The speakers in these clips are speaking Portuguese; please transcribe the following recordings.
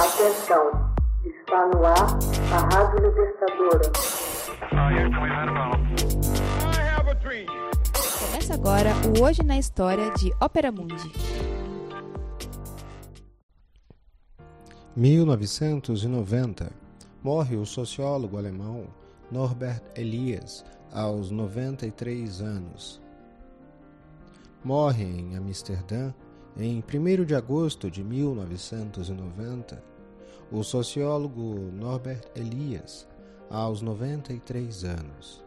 Atenção, está no ar a Rádio Libertadora. Começa agora o Hoje na História de Ópera Mundi. 1990 morre o sociólogo alemão Norbert Elias aos 93 anos. Morre em Amsterdã em 1 de agosto de 1990 o sociólogo Norbert Elias aos 93 anos.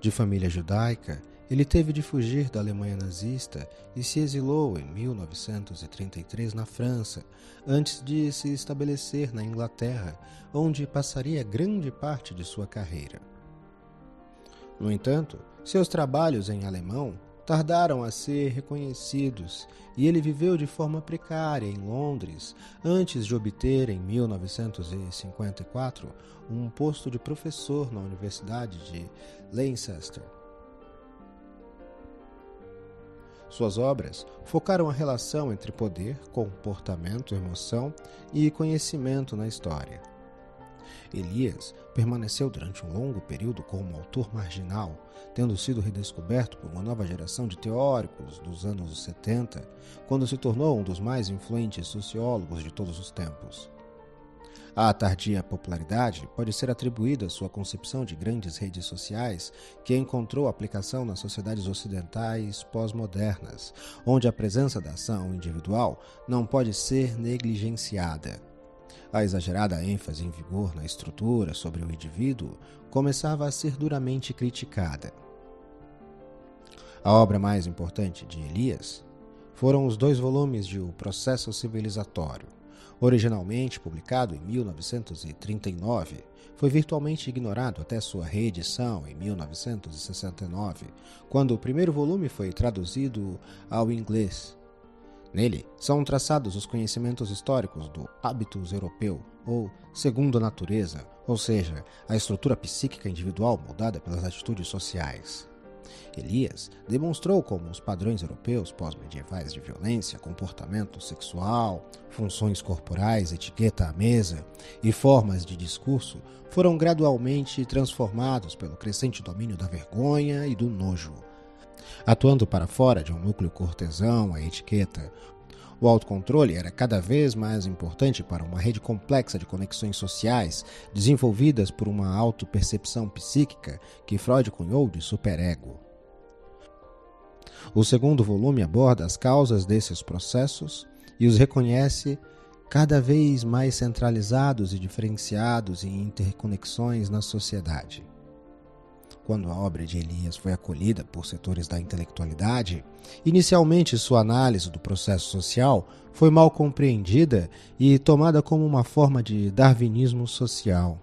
De família judaica, ele teve de fugir da Alemanha nazista e se exilou em 1933 na França, antes de se estabelecer na Inglaterra, onde passaria grande parte de sua carreira. No entanto, seus trabalhos em alemão tardaram a ser reconhecidos e ele viveu de forma precária em Londres antes de obter, em 1954, um posto de professor na Universidade de Leicester. Suas obras focaram a relação entre poder, comportamento, emoção e conhecimento na história. Elias permaneceu durante um longo período como autor marginal, tendo sido redescoberto por uma nova geração de teóricos dos anos 70, quando se tornou um dos mais influentes sociólogos de todos os tempos. A tardia popularidade pode ser atribuída à sua concepção de grandes redes sociais, que encontrou aplicação nas sociedades ocidentais pós-modernas, onde a presença da ação individual não pode ser negligenciada. A exagerada ênfase em vigor na estrutura sobre o indivíduo começava a ser duramente criticada. A obra mais importante de Elias foram os dois volumes de O Processo Civilizatório, Originalmente publicado em 1939, foi virtualmente ignorado até sua reedição em 1969, quando o primeiro volume foi traduzido ao inglês. Nele são traçados os conhecimentos históricos do hábitus europeu, ou segundo natureza, ou seja, a estrutura psíquica individual moldada pelas atitudes sociais. Elias demonstrou como os padrões europeus pós-medievais de violência, comportamento sexual, funções corporais, etiqueta à mesa e formas de discurso foram gradualmente transformados pelo crescente domínio da vergonha e do nojo. Atuando para fora de um núcleo cortesão, a etiqueta, o autocontrole era cada vez mais importante para uma rede complexa de conexões sociais desenvolvidas por uma autopercepção psíquica que Freud cunhou de superego. O segundo volume aborda as causas desses processos e os reconhece cada vez mais centralizados e diferenciados em interconexões na sociedade. Quando a obra de Elias foi acolhida por setores da intelectualidade, inicialmente sua análise do processo social foi mal compreendida e tomada como uma forma de darwinismo social.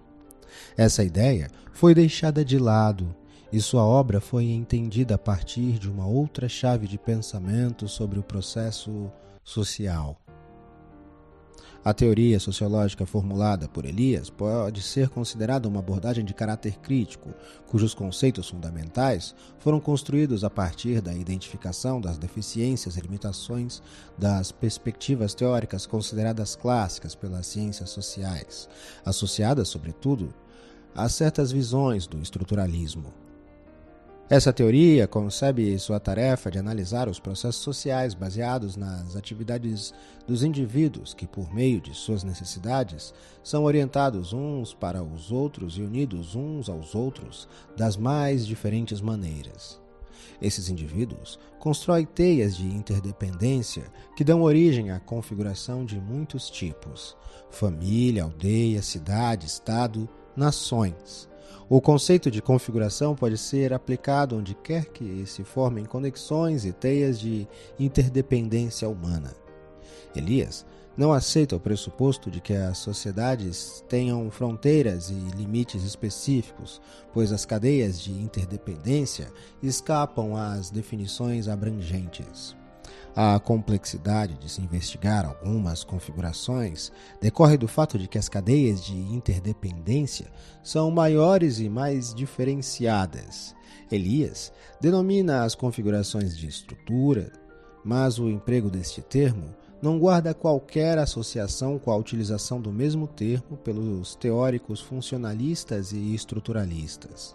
Essa ideia foi deixada de lado e sua obra foi entendida a partir de uma outra chave de pensamento sobre o processo social. A teoria sociológica formulada por Elias pode ser considerada uma abordagem de caráter crítico, cujos conceitos fundamentais foram construídos a partir da identificação das deficiências e limitações das perspectivas teóricas consideradas clássicas pelas ciências sociais, associadas, sobretudo, a certas visões do estruturalismo. Essa teoria concebe sua tarefa de analisar os processos sociais baseados nas atividades dos indivíduos que, por meio de suas necessidades, são orientados uns para os outros e unidos uns aos outros das mais diferentes maneiras. Esses indivíduos constroem teias de interdependência que dão origem à configuração de muitos tipos: família, aldeia, cidade, estado, nações o conceito de configuração pode ser aplicado onde quer que se formem conexões e teias de interdependência humana. Elias não aceita o pressuposto de que as sociedades tenham fronteiras e limites específicos, pois as cadeias de interdependência escapam às definições abrangentes. A complexidade de se investigar algumas configurações decorre do fato de que as cadeias de interdependência são maiores e mais diferenciadas. Elias denomina as configurações de estrutura, mas o emprego deste termo não guarda qualquer associação com a utilização do mesmo termo pelos teóricos funcionalistas e estruturalistas.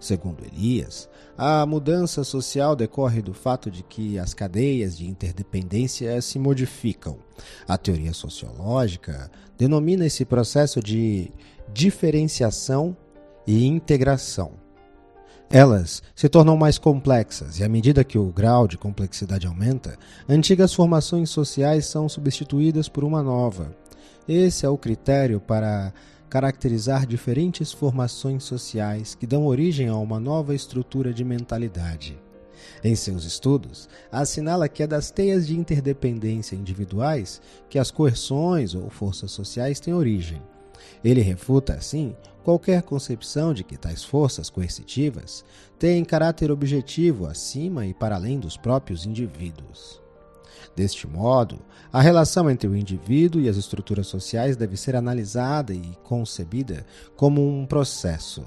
Segundo Elias, a mudança social decorre do fato de que as cadeias de interdependência se modificam. A teoria sociológica denomina esse processo de diferenciação e integração. Elas se tornam mais complexas e, à medida que o grau de complexidade aumenta, antigas formações sociais são substituídas por uma nova. Esse é o critério para caracterizar diferentes formações sociais que dão origem a uma nova estrutura de mentalidade. Em seus estudos, assinala que é das teias de interdependência individuais que as coerções ou forças sociais têm origem. Ele refuta, assim, qualquer concepção de que tais forças coercitivas têm caráter objetivo acima e para além dos próprios indivíduos. Deste modo, a relação entre o indivíduo e as estruturas sociais deve ser analisada e concebida como um processo.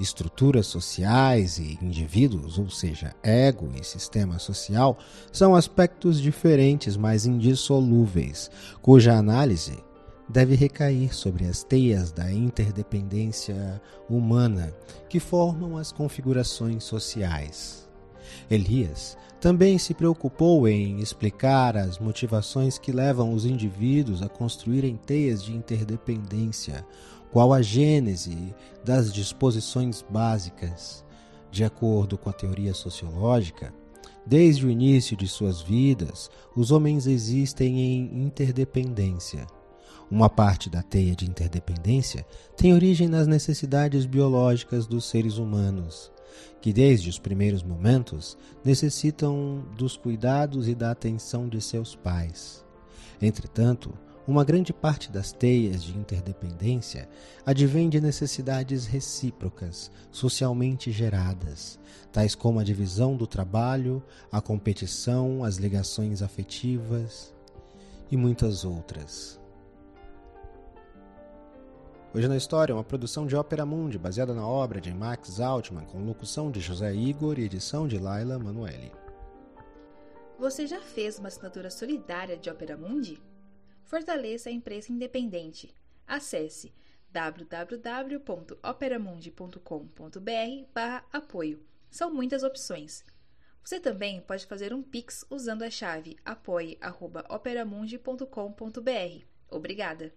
Estruturas sociais e indivíduos, ou seja, ego e sistema social, são aspectos diferentes, mas indissolúveis, cuja análise deve recair sobre as teias da interdependência humana que formam as configurações sociais. Elias também se preocupou em explicar as motivações que levam os indivíduos a construírem teias de interdependência, qual a gênese das disposições básicas. De acordo com a teoria sociológica, desde o início de suas vidas, os homens existem em interdependência uma parte da teia de interdependência tem origem nas necessidades biológicas dos seres humanos, que desde os primeiros momentos necessitam dos cuidados e da atenção de seus pais. Entretanto, uma grande parte das teias de interdependência advém de necessidades recíprocas, socialmente geradas, tais como a divisão do trabalho, a competição, as ligações afetivas e muitas outras. Hoje na História, uma produção de Ópera Mundi, baseada na obra de Max Altman, com locução de José Igor e edição de Laila Manuele. Você já fez uma assinatura solidária de Ópera Mundi? Fortaleça a imprensa independente. Acesse www.operamundi.com.br/apoio. São muitas opções. Você também pode fazer um Pix usando a chave apoie.operamundi.com.br. Obrigada!